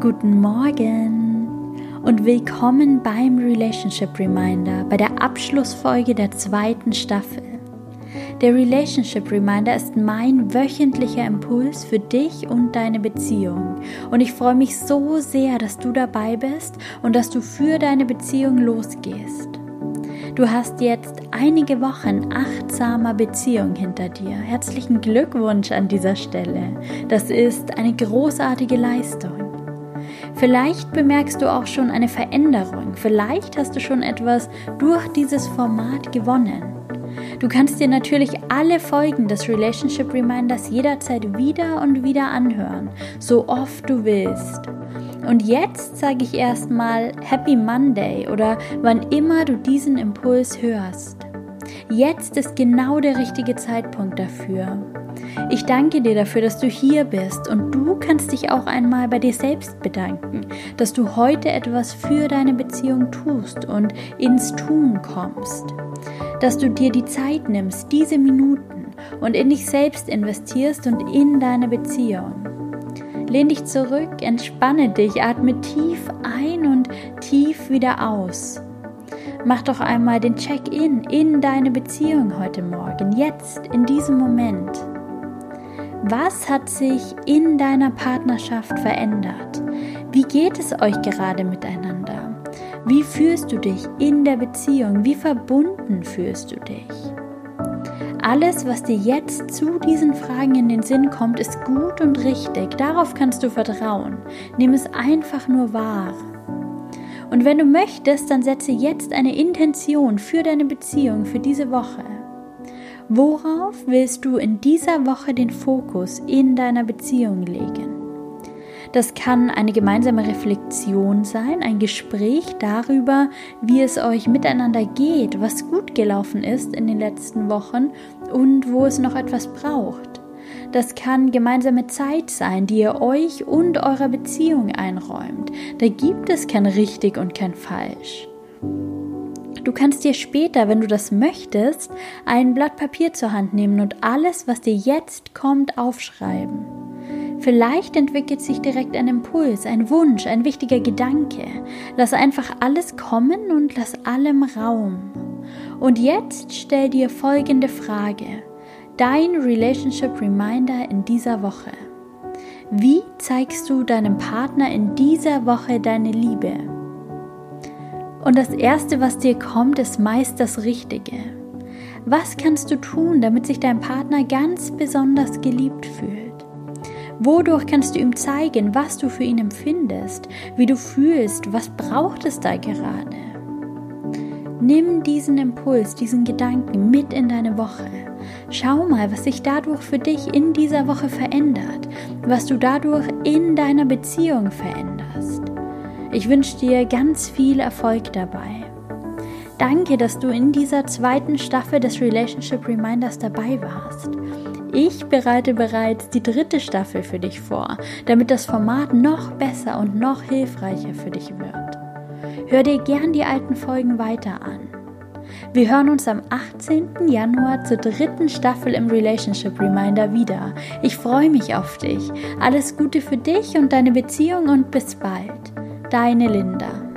Guten Morgen und willkommen beim Relationship Reminder, bei der Abschlussfolge der zweiten Staffel. Der Relationship Reminder ist mein wöchentlicher Impuls für dich und deine Beziehung. Und ich freue mich so sehr, dass du dabei bist und dass du für deine Beziehung losgehst. Du hast jetzt einige Wochen achtsamer Beziehung hinter dir. Herzlichen Glückwunsch an dieser Stelle. Das ist eine großartige Leistung. Vielleicht bemerkst du auch schon eine Veränderung. Vielleicht hast du schon etwas durch dieses Format gewonnen. Du kannst dir natürlich alle Folgen des Relationship Reminders jederzeit wieder und wieder anhören, so oft du willst. Und jetzt sage ich erstmal Happy Monday oder wann immer du diesen Impuls hörst. Jetzt ist genau der richtige Zeitpunkt dafür. Ich danke dir dafür, dass du hier bist und du kannst dich auch einmal bei dir selbst bedanken, dass du heute etwas für deine Beziehung tust und ins Tun kommst. Dass du dir die Zeit nimmst, diese Minuten und in dich selbst investierst und in deine Beziehung. Lehn dich zurück, entspanne dich, atme tief ein und tief wieder aus. Mach doch einmal den Check-in in deine Beziehung heute Morgen, jetzt, in diesem Moment. Was hat sich in deiner Partnerschaft verändert? Wie geht es euch gerade miteinander? Wie fühlst du dich in der Beziehung? Wie verbunden fühlst du dich? Alles, was dir jetzt zu diesen Fragen in den Sinn kommt, ist gut und richtig. Darauf kannst du vertrauen. Nimm es einfach nur wahr. Und wenn du möchtest, dann setze jetzt eine Intention für deine Beziehung für diese Woche. Worauf willst du in dieser Woche den Fokus in deiner Beziehung legen? Das kann eine gemeinsame Reflexion sein, ein Gespräch darüber, wie es euch miteinander geht, was gut gelaufen ist in den letzten Wochen und wo es noch etwas braucht. Das kann gemeinsame Zeit sein, die ihr euch und eurer Beziehung einräumt. Da gibt es kein richtig und kein falsch. Du kannst dir später, wenn du das möchtest, ein Blatt Papier zur Hand nehmen und alles, was dir jetzt kommt, aufschreiben. Vielleicht entwickelt sich direkt ein Impuls, ein Wunsch, ein wichtiger Gedanke. Lass einfach alles kommen und lass allem Raum. Und jetzt stell dir folgende Frage. Dein Relationship Reminder in dieser Woche. Wie zeigst du deinem Partner in dieser Woche deine Liebe? Und das Erste, was dir kommt, ist meist das Richtige. Was kannst du tun, damit sich dein Partner ganz besonders geliebt fühlt? Wodurch kannst du ihm zeigen, was du für ihn empfindest, wie du fühlst, was braucht es da gerade? Nimm diesen Impuls, diesen Gedanken mit in deine Woche. Schau mal, was sich dadurch für dich in dieser Woche verändert, was du dadurch in deiner Beziehung veränderst. Ich wünsche dir ganz viel Erfolg dabei. Danke, dass du in dieser zweiten Staffel des Relationship Reminders dabei warst. Ich bereite bereits die dritte Staffel für dich vor, damit das Format noch besser und noch hilfreicher für dich wird. Hör dir gern die alten Folgen weiter an. Wir hören uns am 18. Januar zur dritten Staffel im Relationship Reminder wieder. Ich freue mich auf dich. Alles Gute für dich und deine Beziehung und bis bald. Deine Linda.